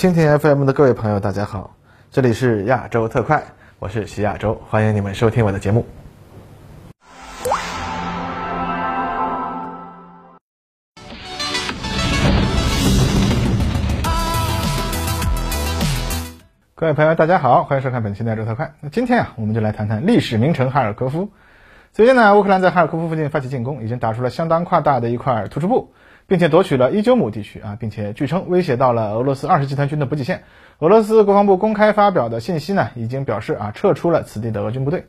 蜻蜓 FM 的各位朋友，大家好，这里是亚洲特快，我是徐亚洲，欢迎你们收听我的节目。各位朋友，大家好，欢迎收看本期的亚洲特快。那今天啊，我们就来谈谈历史名城哈尔科夫。最近呢，乌克兰在哈尔科夫附近发起进攻，已经打出了相当夸大的一块突出部。并且夺取了伊久姆地区啊，并且据称威胁到了俄罗斯二十集团军的补给线。俄罗斯国防部公开发表的信息呢，已经表示啊，撤出了此地的俄军部队。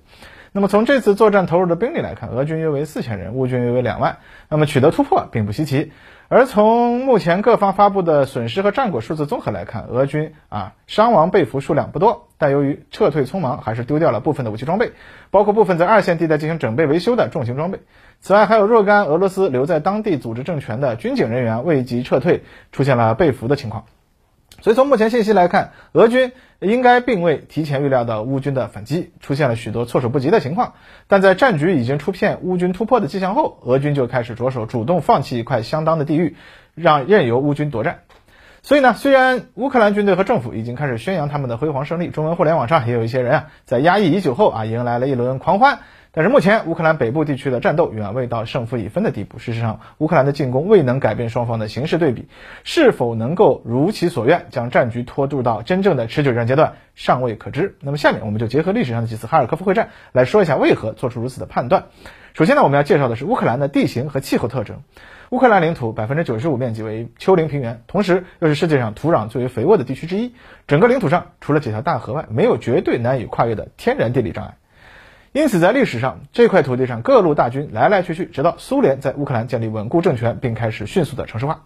那么从这次作战投入的兵力来看，俄军约为四千人，乌军约为两万。那么取得突破并不稀奇。而从目前各方发布的损失和战果数字综合来看，俄军啊伤亡被俘数量不多，但由于撤退匆忙，还是丢掉了部分的武器装备，包括部分在二线地带进行整备维修的重型装备。此外，还有若干俄罗斯留在当地组织政权的军警人员未及撤退，出现了被俘的情况。所以从目前信息来看，俄军应该并未提前预料到乌军的反击，出现了许多措手不及的情况。但在战局已经出现乌军突破的迹象后，俄军就开始着手主动放弃一块相当的地域，让任由乌军夺占。所以呢，虽然乌克兰军队和政府已经开始宣扬他们的辉煌胜利，中文互联网上也有一些人啊，在压抑已久后啊，迎来了一轮狂欢。但是目前乌克兰北部地区的战斗远未到胜负已分的地步。事实上，乌克兰的进攻未能改变双方的形势对比，是否能够如其所愿将战局拖入到真正的持久战阶段，尚未可知。那么下面我们就结合历史上的几次哈尔科夫会战来说一下为何做出如此的判断。首先呢，我们要介绍的是乌克兰的地形和气候特征。乌克兰领土百分之九十五面积为丘陵平原，同时又是世界上土壤最为肥沃的地区之一。整个领土上除了几条大河外，没有绝对难以跨越的天然地理障碍。因此，在历史上，这块土地上各路大军来来去去，直到苏联在乌克兰建立稳固政权，并开始迅速的城市化。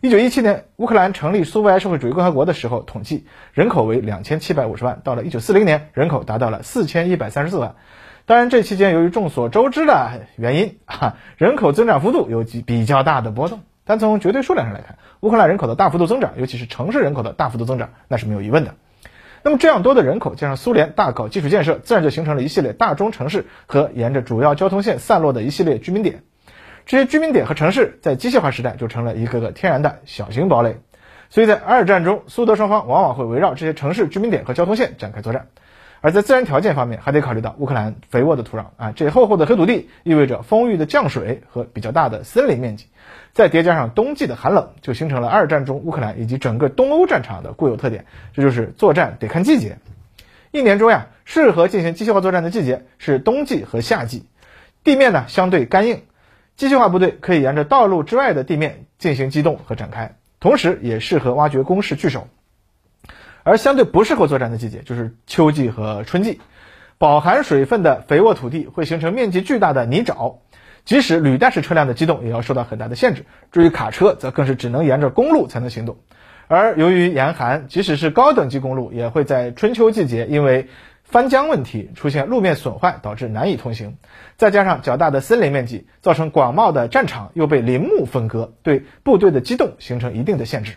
一九一七年，乌克兰成立苏维埃社会主义共和国的时候，统计人口为两千七百五十万。到了一九四零年，人口达到了四千一百三十四万。当然，这期间由于众所周知的原因，哈，人口增长幅度有几比较大的波动。但从绝对数量上来看，乌克兰人口的大幅度增长，尤其是城市人口的大幅度增长，那是没有疑问的。那么这样多的人口，加上苏联大搞基础建设，自然就形成了一系列大中城市和沿着主要交通线散落的一系列居民点。这些居民点和城市在机械化时代就成了一个个天然的小型堡垒。所以在二战中，苏德双方往往会围绕这些城市居民点和交通线展开作战。而在自然条件方面，还得考虑到乌克兰肥沃的土壤啊，这厚厚的黑土地意味着丰裕的降水和比较大的森林面积。再叠加上冬季的寒冷，就形成了二战中乌克兰以及整个东欧战场的固有特点，这就是作战得看季节。一年中呀，适合进行机械化作战的季节是冬季和夏季，地面呢相对干硬，机械化部队可以沿着道路之外的地面进行机动和展开，同时也适合挖掘工事据守。而相对不适合作战的季节就是秋季和春季，饱含水分的肥沃土地会形成面积巨大的泥沼。即使履带式车辆的机动也要受到很大的限制，至于卡车则更是只能沿着公路才能行动。而由于严寒，即使是高等级公路也会在春秋季节因为翻浆问题出现路面损坏，导致难以通行。再加上较大的森林面积，造成广袤的战场又被林木分割，对部队的机动形成一定的限制。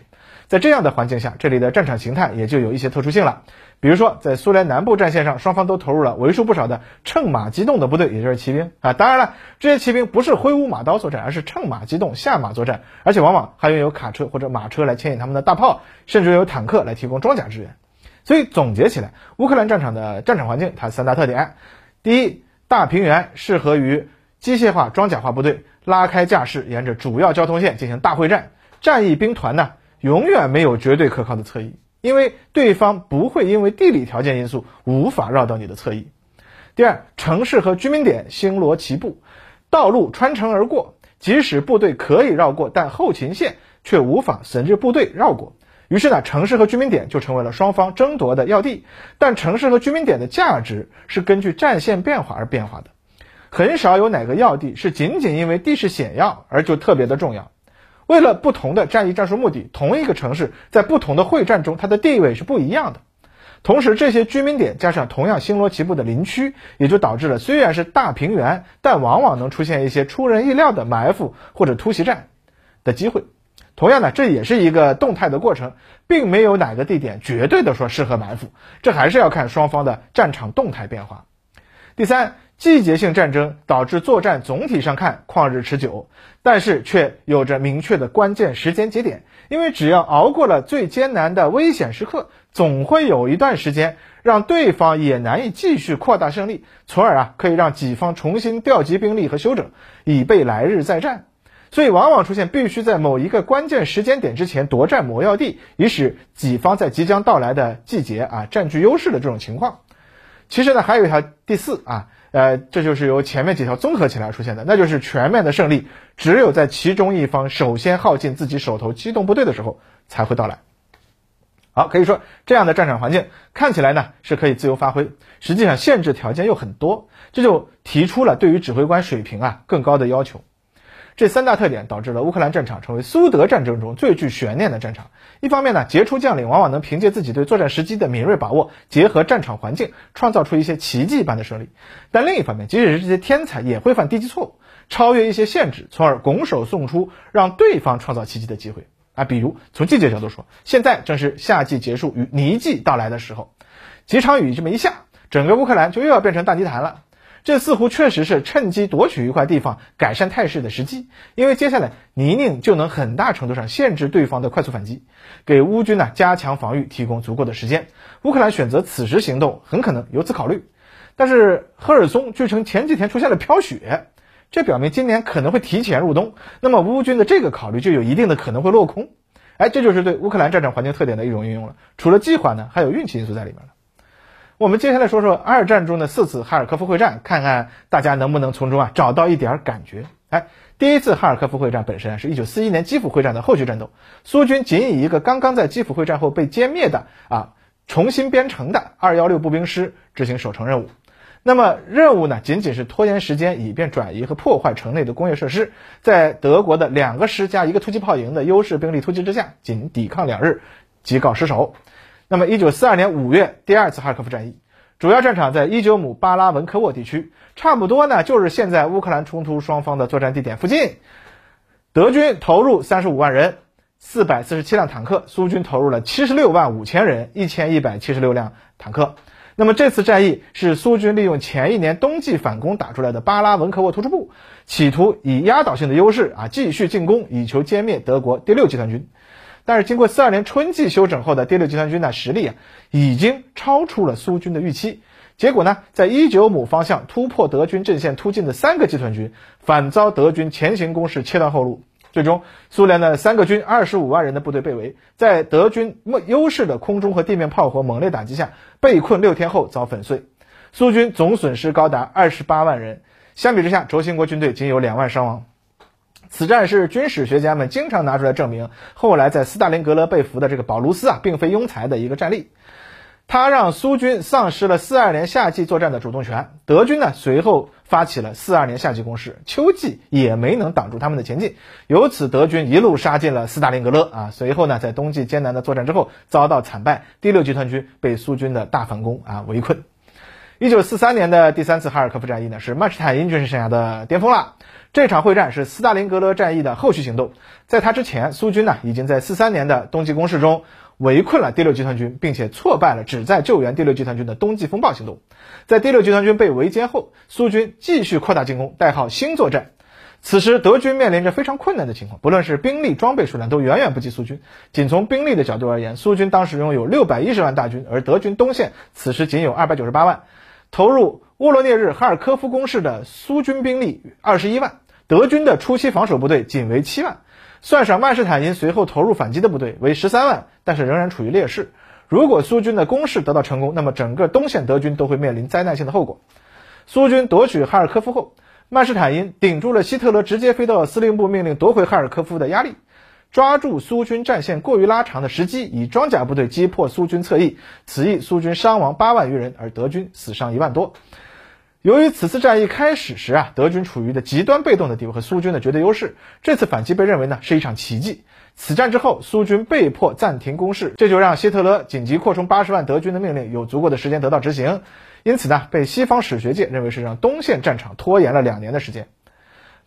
在这样的环境下，这里的战场形态也就有一些特殊性了。比如说，在苏联南部战线上，双方都投入了为数不少的乘马机动的部队，也就是骑兵啊。当然了，这些骑兵不是挥舞马刀作战，而是乘马机动、下马作战，而且往往还拥有卡车或者马车来牵引他们的大炮，甚至有坦克来提供装甲支援。所以总结起来，乌克兰战场的战场环境它三大特点：第一，大平原适合于机械化、装甲化部队拉开架势，沿着主要交通线进行大会战。战役兵团呢？永远没有绝对可靠的侧翼，因为对方不会因为地理条件因素无法绕到你的侧翼。第二，城市和居民点星罗棋布，道路穿城而过，即使部队可以绕过，但后勤线却无法随着部队绕过。于是呢，城市和居民点就成为了双方争夺的要地。但城市和居民点的价值是根据战线变化而变化的，很少有哪个要地是仅仅因为地势险要而就特别的重要。为了不同的战役战术目的，同一个城市在不同的会战中，它的地位是不一样的。同时，这些居民点加上同样星罗棋布的林区，也就导致了虽然是大平原，但往往能出现一些出人意料的埋伏或者突袭战的机会。同样呢，这也是一个动态的过程，并没有哪个地点绝对的说适合埋伏，这还是要看双方的战场动态变化。第三，季节性战争导致作战总体上看旷日持久，但是却有着明确的关键时间节点。因为只要熬过了最艰难的危险时刻，总会有一段时间让对方也难以继续扩大胜利，从而啊可以让己方重新调集兵力和休整，以备来日再战。所以往往出现必须在某一个关键时间点之前夺占某要地，以使己方在即将到来的季节啊占据优势的这种情况。其实呢，还有一条第四啊。呃，这就是由前面几条综合起来出现的，那就是全面的胜利，只有在其中一方首先耗尽自己手头机动部队的时候才会到来。好，可以说这样的战场环境看起来呢是可以自由发挥，实际上限制条件又很多，这就提出了对于指挥官水平啊更高的要求。这三大特点导致了乌克兰战场成为苏德战争中最具悬念的战场。一方面呢，杰出将领往往能凭借自己对作战时机的敏锐把握，结合战场环境，创造出一些奇迹般的胜利。但另一方面，即使是这些天才，也会犯低级错误，超越一些限制，从而拱手送出让对方创造奇迹的机会啊。比如从季节角度说，现在正是夏季结束与泥季到来的时候，几场雨这么一下，整个乌克兰就又要变成大泥潭了。这似乎确实是趁机夺取一块地方、改善态势的时机，因为接下来泥泞就能很大程度上限制对方的快速反击，给乌军呢加强防御提供足够的时间。乌克兰选择此时行动，很可能由此考虑。但是赫尔松据称前几天出现了飘雪，这表明今年可能会提前入冬，那么乌军的这个考虑就有一定的可能会落空。哎，这就是对乌克兰战场环境特点的一种运用了。除了计划呢，还有运气因素在里面了。我们接下来说说二战中的四次哈尔科夫会战，看看大家能不能从中啊找到一点感觉。哎，第一次哈尔科夫会战本身是一九四一年基辅会战的后续战斗，苏军仅以一个刚刚在基辅会战后被歼灭的啊重新编成的二幺六步兵师执行守城任务。那么任务呢，仅仅是拖延时间，以便转移和破坏城内的工业设施，在德国的两个师加一个突击炮营的优势兵力突击之下，仅抵抗两日即告失守。那么，一九四二年五月，第二次哈尔科夫战役，主要战场在伊久姆巴拉文科沃地区，差不多呢，就是现在乌克兰冲突双方的作战地点附近。德军投入三十五万人，四百四十七辆坦克；苏军投入了七十六万五千人，一千一百七十六辆坦克。那么这次战役是苏军利用前一年冬季反攻打出来的巴拉文科沃突出部，企图以压倒性的优势啊继续进攻，以求歼灭德国第六集团军。但是经过四二年春季休整后的第六集团军的实力啊，已经超出了苏军的预期。结果呢，在伊久姆方向突破德军阵线突进的三个集团军，反遭德军前行攻势切断后路。最终，苏联的三个军二十五万人的部队被围，在德军优势的空中和地面炮火猛烈打击下，被困六天后遭粉碎。苏军总损失高达二十八万人。相比之下，轴心国军队仅有两万伤亡。此战是军史学家们经常拿出来证明，后来在斯大林格勒被俘的这个保卢斯啊，并非庸才的一个战例。他让苏军丧失了四二年夏季作战的主动权，德军呢随后发起了四二年夏季攻势，秋季也没能挡住他们的前进，由此德军一路杀进了斯大林格勒啊。随后呢，在冬季艰难的作战之后遭到惨败，第六集团军被苏军的大反攻啊围困。一九四三年的第三次哈尔科夫战役呢，是曼施坦因军事生涯的巅峰了。这场会战是斯大林格勒战役的后续行动，在他之前，苏军呢已经在四三年的冬季攻势中围困了第六集团军，并且挫败了旨在救援第六集团军的冬季风暴行动。在第六集团军被围歼后，苏军继续扩大进攻，代号新作战。此时，德军面临着非常困难的情况，不论是兵力、装备数量都远远不及苏军。仅从兵力的角度而言，苏军当时拥有六百一十万大军，而德军东线此时仅有二百九十八万。投入沃罗涅日、哈尔科夫攻势的苏军兵力二十一万，德军的初期防守部队仅为七万，算上曼施坦因随后投入反击的部队为十三万，但是仍然处于劣势。如果苏军的攻势得到成功，那么整个东线德军都会面临灾难性的后果。苏军夺取哈尔科夫后，曼施坦因顶住了希特勒直接飞到司令部命令夺回哈尔科夫的压力。抓住苏军战线过于拉长的时机，以装甲部队击破苏军侧翼，此役苏军伤亡八万余人，而德军死伤一万多。由于此次战役开始时啊，德军处于的极端被动的地位和苏军的绝对优势，这次反击被认为呢是一场奇迹。此战之后，苏军被迫暂停攻势，这就让希特勒紧急扩充八十万德军的命令有足够的时间得到执行，因此呢，被西方史学界认为是让东线战场拖延了两年的时间。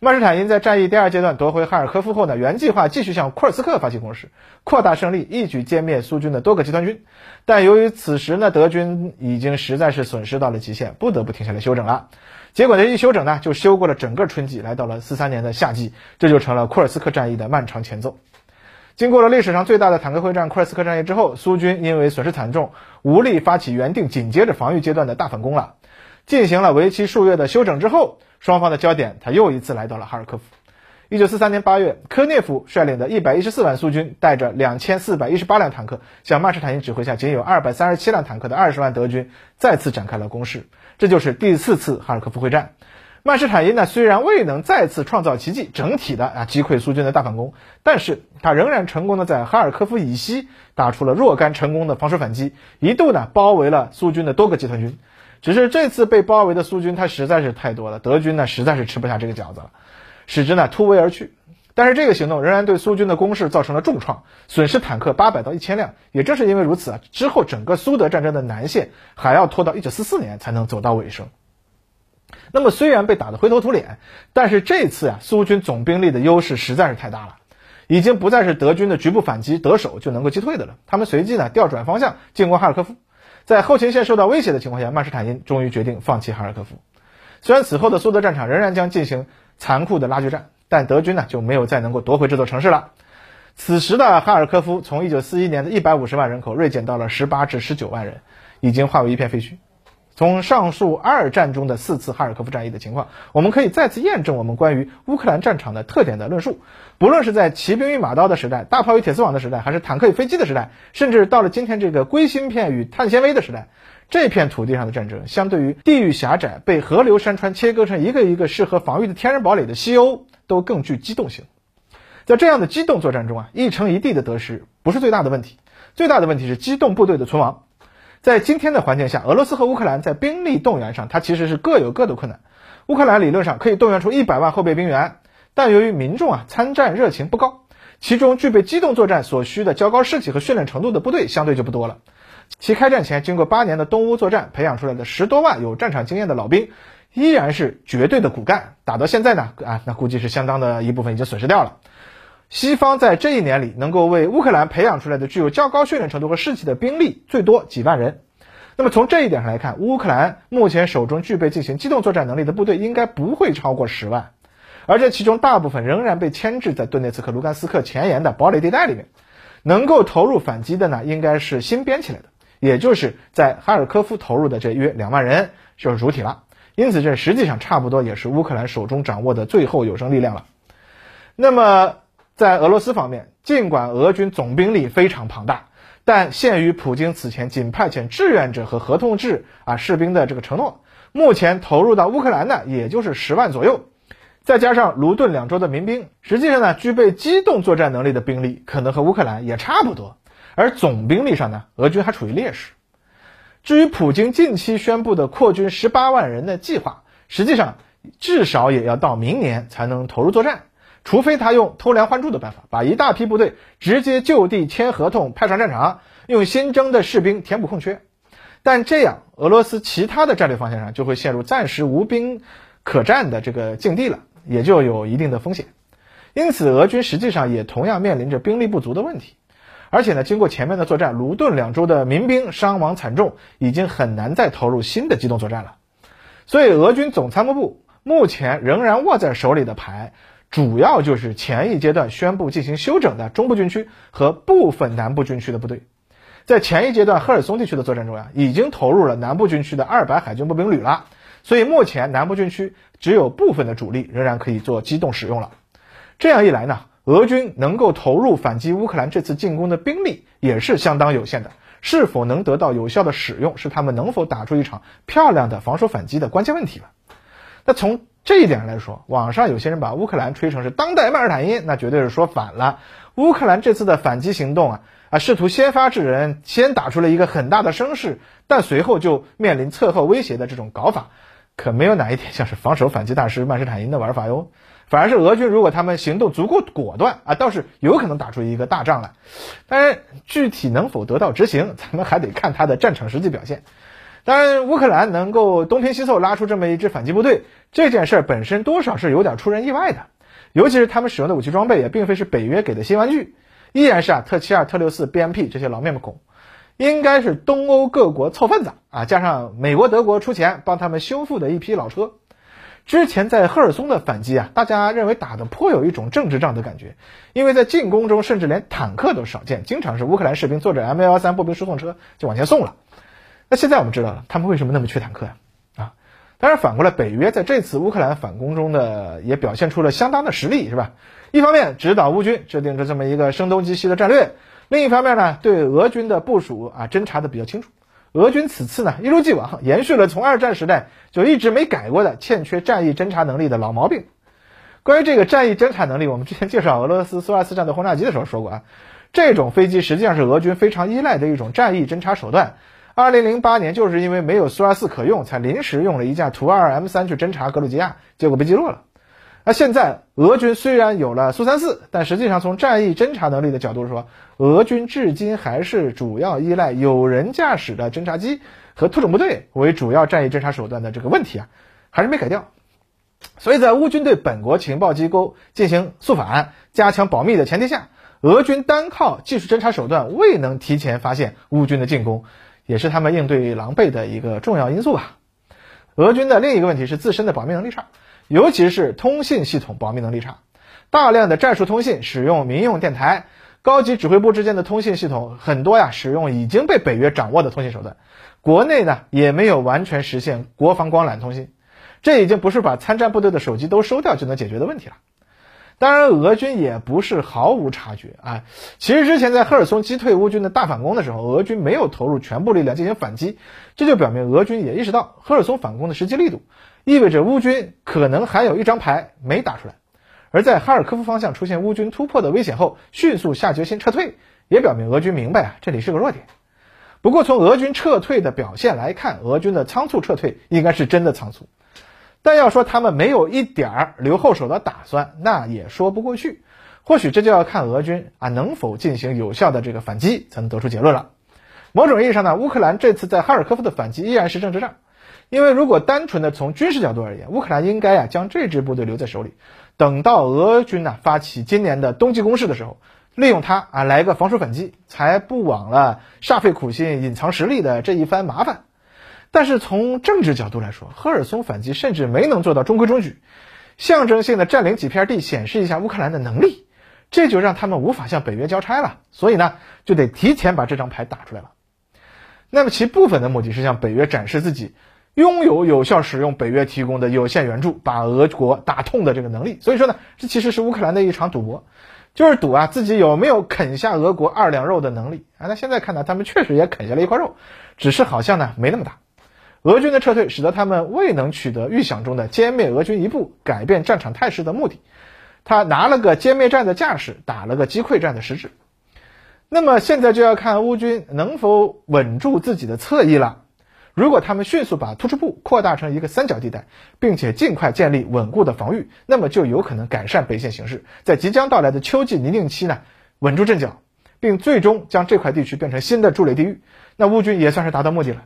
曼施坦因在战役第二阶段夺回哈尔科夫后呢，原计划继续向库尔斯克发起攻势，扩大胜利，一举歼灭苏军的多个集团军。但由于此时呢，德军已经实在是损失到了极限，不得不停下来休整了。结果这一休整呢，就休过了整个春季，来到了四三年的夏季，这就成了库尔斯克战役的漫长前奏。经过了历史上最大的坦克会战库尔斯克战役之后，苏军因为损失惨重，无力发起原定紧接着防御阶段的大反攻了。进行了为期数月的休整之后，双方的焦点他又一次来到了哈尔科夫。一九四三年八月，科涅夫率领的一百一十四万苏军，带着两千四百一十八辆坦克，向曼施坦因指挥下仅有二百三十七辆坦克的二十万德军再次展开了攻势。这就是第四次哈尔科夫会战。曼施坦因呢，虽然未能再次创造奇迹，整体的啊击溃苏军的大反攻，但是他仍然成功的在哈尔科夫以西打出了若干成功的防守反击，一度呢包围了苏军的多个集团军。只是这次被包围的苏军他实在是太多了，德军呢实在是吃不下这个饺子了。使之呢突围而去，但是这个行动仍然对苏军的攻势造成了重创，损失坦克八百到一千辆。也正是因为如此啊，之后整个苏德战争的南线还要拖到一九四四年才能走到尾声。那么虽然被打得灰头土脸，但是这次啊，苏军总兵力的优势实在是太大了，已经不再是德军的局部反击得手就能够击退的了。他们随即呢调转方向进攻哈尔科夫，在后勤线受到威胁的情况下，曼施坦因终于决定放弃哈尔科夫。虽然此后的苏德战场仍然将进行。残酷的拉锯战，但德军呢就没有再能够夺回这座城市了。此时的哈尔科夫从1941年的一百五十万人口锐减到了十八至十九万人，已经化为一片废墟。从上述二战中的四次哈尔科夫战役的情况，我们可以再次验证我们关于乌克兰战场的特点的论述。不论是在骑兵与马刀的时代、大炮与铁丝网的时代，还是坦克与飞机的时代，甚至到了今天这个硅芯片与碳纤维的时代。这片土地上的战争，相对于地域狭窄、被河流山川切割成一个一个适合防御的天然堡垒的西欧，都更具机动性。在这样的机动作战中啊，一城一地的得失不是最大的问题，最大的问题是机动部队的存亡。在今天的环境下，俄罗斯和乌克兰在兵力动员上，它其实是各有各的困难。乌克兰理论上可以动员出一百万后备兵员，但由于民众啊参战热情不高，其中具备机动作战所需的较高士气和训练程度的部队相对就不多了。其开战前经过八年的东乌作战培养出来的十多万有战场经验的老兵，依然是绝对的骨干。打到现在呢，啊，那估计是相当的一部分已经损失掉了。西方在这一年里能够为乌克兰培养出来的具有较高训练程度和士气的兵力，最多几万人。那么从这一点上来看，乌克兰目前手中具备进行机动作战能力的部队应该不会超过十万，而这其中大部分仍然被牵制在顿涅茨克、卢甘斯克前沿的堡垒地带里面。能够投入反击的呢，应该是新编起来的。也就是在哈尔科夫投入的这约两万人就是主体了，因此这实际上差不多也是乌克兰手中掌握的最后有生力量了。那么在俄罗斯方面，尽管俄军总兵力非常庞大，但限于普京此前仅派遣志愿者和合同制啊士兵的这个承诺，目前投入到乌克兰的也就是十万左右，再加上卢顿两州的民兵，实际上呢具备机动作战能力的兵力可能和乌克兰也差不多。而总兵力上呢，俄军还处于劣势。至于普京近期宣布的扩军十八万人的计划，实际上至少也要到明年才能投入作战，除非他用偷梁换柱的办法，把一大批部队直接就地签合同派上战场，用新征的士兵填补空缺。但这样，俄罗斯其他的战略方向上就会陷入暂时无兵可战的这个境地了，也就有一定的风险。因此，俄军实际上也同样面临着兵力不足的问题。而且呢，经过前面的作战，卢顿两州的民兵伤亡惨重，已经很难再投入新的机动作战了。所以，俄军总参谋部目前仍然握在手里的牌，主要就是前一阶段宣布进行休整的中部军区和部分南部军区的部队。在前一阶段赫尔松地区的作战中呀，已经投入了南部军区的二百海军步兵旅了。所以，目前南部军区只有部分的主力仍然可以做机动使用了。这样一来呢？俄军能够投入反击乌克兰这次进攻的兵力也是相当有限的，是否能得到有效的使用，是他们能否打出一场漂亮的防守反击的关键问题了。那从这一点来说，网上有些人把乌克兰吹成是当代曼施坦因，那绝对是说反了。乌克兰这次的反击行动啊啊，试图先发制人，先打出了一个很大的声势，但随后就面临侧后威胁的这种搞法，可没有哪一点像是防守反击大师曼施坦因的玩法哟。反而是俄军，如果他们行动足够果断啊，倒是有可能打出一个大仗来。当然，具体能否得到执行，咱们还得看他的战场实际表现。当然，乌克兰能够东拼西凑拉出这么一支反击部队，这件事本身多少是有点出人意外的。尤其是他们使用的武器装备也并非是北约给的新玩具，依然是啊特七二、特六四、BMP 这些老面孔，应该是东欧各国凑份子啊，加上美国、德国出钱帮他们修复的一批老车。之前在赫尔松的反击啊，大家认为打的颇有一种政治仗的感觉，因为在进攻中甚至连坦克都少见，经常是乌克兰士兵坐着 M 幺幺三步兵输送车就往前送了。那现在我们知道了，他们为什么那么缺坦克呀？啊，当然反过来，北约在这次乌克兰反攻中的也表现出了相当的实力，是吧？一方面指导乌军制定着这么一个声东击西的战略，另一方面呢，对俄军的部署啊侦查的比较清楚。俄军此次呢，一如既往延续了从二战时代就一直没改过的欠缺战役侦察能力的老毛病。关于这个战役侦察能力，我们之前介绍俄罗斯苏 -24 战斗轰炸机的时候说过啊，这种飞机实际上是俄军非常依赖的一种战役侦察手段。2008年就是因为没有苏 -24 可用，才临时用了一架图 -2M3 去侦察格鲁吉亚，结果被击落了。那现在俄军虽然有了苏三四，但实际上从战役侦察能力的角度说，俄军至今还是主要依赖有人驾驶的侦察机和特种部队为主要战役侦察手段的这个问题啊，还是没改掉。所以在乌军对本国情报机构进行肃反、加强保密的前提下，俄军单靠技术侦察手段未能提前发现乌军的进攻，也是他们应对狼狈的一个重要因素吧。俄军的另一个问题是自身的保密能力差。尤其是通信系统保密能力差，大量的战术通信使用民用电台，高级指挥部之间的通信系统很多呀，使用已经被北约掌握的通信手段，国内呢也没有完全实现国防光缆通信，这已经不是把参战部队的手机都收掉就能解决的问题了。当然，俄军也不是毫无察觉啊。其实之前在赫尔松击退乌军的大反攻的时候，俄军没有投入全部力量进行反击，这就表明俄军也意识到赫尔松反攻的实际力度。意味着乌军可能还有一张牌没打出来，而在哈尔科夫方向出现乌军突破的危险后，迅速下决心撤退，也表明俄军明白啊这里是个弱点。不过从俄军撤退的表现来看，俄军的仓促撤退应该是真的仓促，但要说他们没有一点儿留后手的打算，那也说不过去。或许这就要看俄军啊能否进行有效的这个反击，才能得出结论了。某种意义上呢，乌克兰这次在哈尔科夫的反击依然是政治战。因为如果单纯的从军事角度而言，乌克兰应该啊将这支部队留在手里，等到俄军呢发起今年的冬季攻势的时候，利用它啊来个防守反击，才不枉了煞费苦心隐藏实力的这一番麻烦。但是从政治角度来说，赫尔松反击甚至没能做到中规中矩，象征性的占领几片地，显示一下乌克兰的能力，这就让他们无法向北约交差了。所以呢，就得提前把这张牌打出来了。那么其部分的目的是向北约展示自己。拥有有效使用北约提供的有限援助，把俄国打痛的这个能力。所以说呢，这其实是乌克兰的一场赌博，就是赌啊自己有没有啃下俄国二两肉的能力啊。那现在看呢，他们确实也啃下了一块肉，只是好像呢没那么大。俄军的撤退使得他们未能取得预想中的歼灭俄军一部、改变战场态势的目的。他拿了个歼灭战的架势，打了个击溃战的实质。那么现在就要看乌军能否稳住自己的侧翼了。如果他们迅速把突出部扩大成一个三角地带，并且尽快建立稳固的防御，那么就有可能改善北线形势，在即将到来的秋季泥泞期呢，稳住阵脚，并最终将这块地区变成新的筑垒地域。那乌军也算是达到目的了。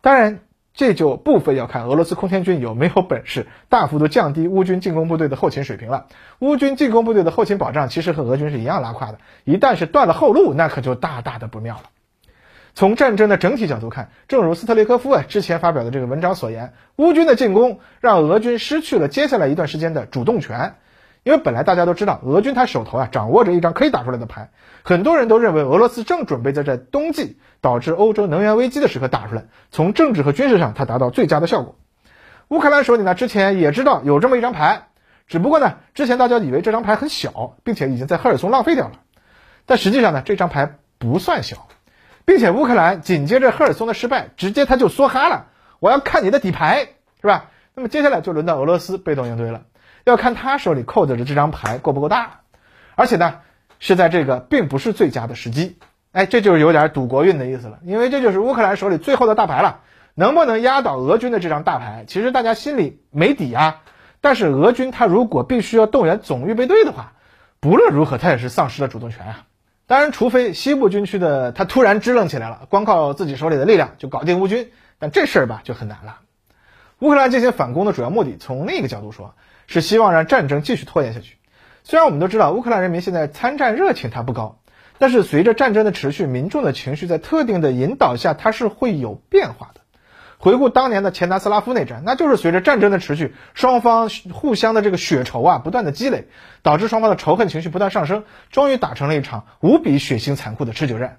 当然，这就不非要看俄罗斯空天军有没有本事大幅度降低乌军进攻部队的后勤水平了。乌军进攻部队的后勤保障其实和俄军是一样拉胯的，一旦是断了后路，那可就大大的不妙了。从战争的整体角度看，正如斯特列科夫啊之前发表的这个文章所言，乌军的进攻让俄军失去了接下来一段时间的主动权。因为本来大家都知道，俄军他手头啊掌握着一张可以打出来的牌，很多人都认为俄罗斯正准备在这冬季导致欧洲能源危机的时刻打出来，从政治和军事上它达到最佳的效果。乌克兰手里呢之前也知道有这么一张牌，只不过呢之前大家以为这张牌很小，并且已经在赫尔松浪费掉了，但实际上呢这张牌不算小。并且乌克兰紧接着赫尔松的失败，直接他就梭哈了。我要看你的底牌，是吧？那么接下来就轮到俄罗斯被动应对了，要看他手里扣着的这张牌够不够大，而且呢是在这个并不是最佳的时机。哎，这就是有点赌国运的意思了，因为这就是乌克兰手里最后的大牌了，能不能压倒俄军的这张大牌，其实大家心里没底啊。但是俄军他如果必须要动员总预备队的话，不论如何他也是丧失了主动权啊。当然，除非西部军区的他突然支棱起来了，光靠自己手里的力量就搞定乌军，但这事儿吧就很难了。乌克兰进行反攻的主要目的，从另一个角度说，是希望让战争继续拖延下去。虽然我们都知道乌克兰人民现在参战热情它不高，但是随着战争的持续，民众的情绪在特定的引导下，它是会有变化的。回顾当年的前南斯拉夫内战，那就是随着战争的持续，双方互相的这个血仇啊不断的积累，导致双方的仇恨情绪不断上升，终于打成了一场无比血腥残酷的持久战。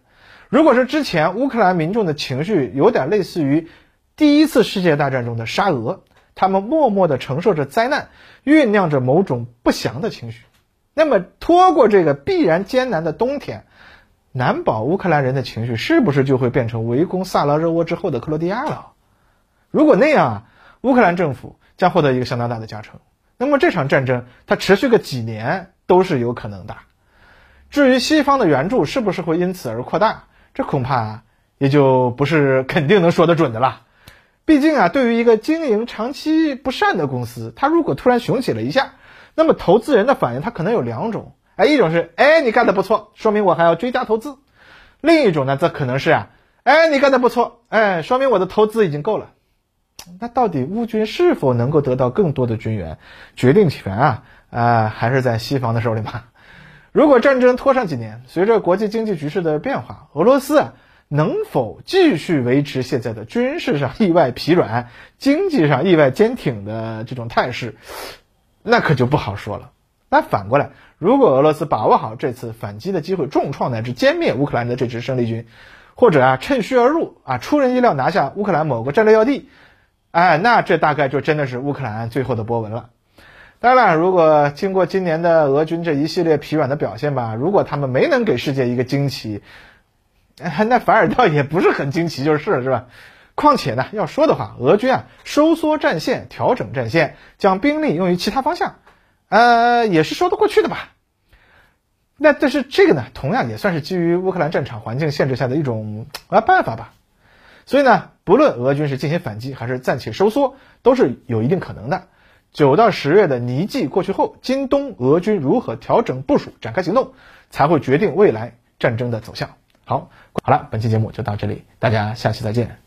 如果是之前乌克兰民众的情绪有点类似于第一次世界大战中的沙俄，他们默默地承受着灾难，酝酿着某种不祥的情绪，那么拖过这个必然艰难的冬天，难保乌克兰人的情绪是不是就会变成围攻萨拉热窝之后的克罗地亚了？如果那样啊，乌克兰政府将获得一个相当大的加成。那么这场战争它持续个几年都是有可能的。至于西方的援助是不是会因此而扩大，这恐怕也就不是肯定能说得准的了。毕竟啊，对于一个经营长期不善的公司，它如果突然雄起了一下，那么投资人的反应它可能有两种。哎，一种是哎你干的不错，说明我还要追加投资；另一种呢，则可能是啊，哎你干的不错，哎说明我的投资已经够了。那到底乌军是否能够得到更多的军援，决定权啊啊还是在西方的手里吗？如果战争拖上几年，随着国际经济局势的变化，俄罗斯啊能否继续维持现在的军事上意外疲软、经济上意外坚挺的这种态势，那可就不好说了。那反过来，如果俄罗斯把握好这次反击的机会，重创乃至歼灭乌克兰的这支胜利军，或者啊趁虚而入啊出人意料拿下乌克兰某个战略要地。哎，那这大概就真的是乌克兰最后的波纹了。当然，如果经过今年的俄军这一系列疲软的表现吧，如果他们没能给世界一个惊奇，那反而倒也不是很惊奇就是了，是吧？况且呢，要说的话，俄军啊收缩战线、调整战线，将兵力用于其他方向，呃，也是说得过去的吧。那但是这个呢，同样也算是基于乌克兰战场环境限制下的一种啊办法吧。所以呢，不论俄军是进行反击还是暂且收缩，都是有一定可能的。九到十月的泥季过去后，今冬俄军如何调整部署、展开行动，才会决定未来战争的走向。好，好了，本期节目就到这里，大家下期再见。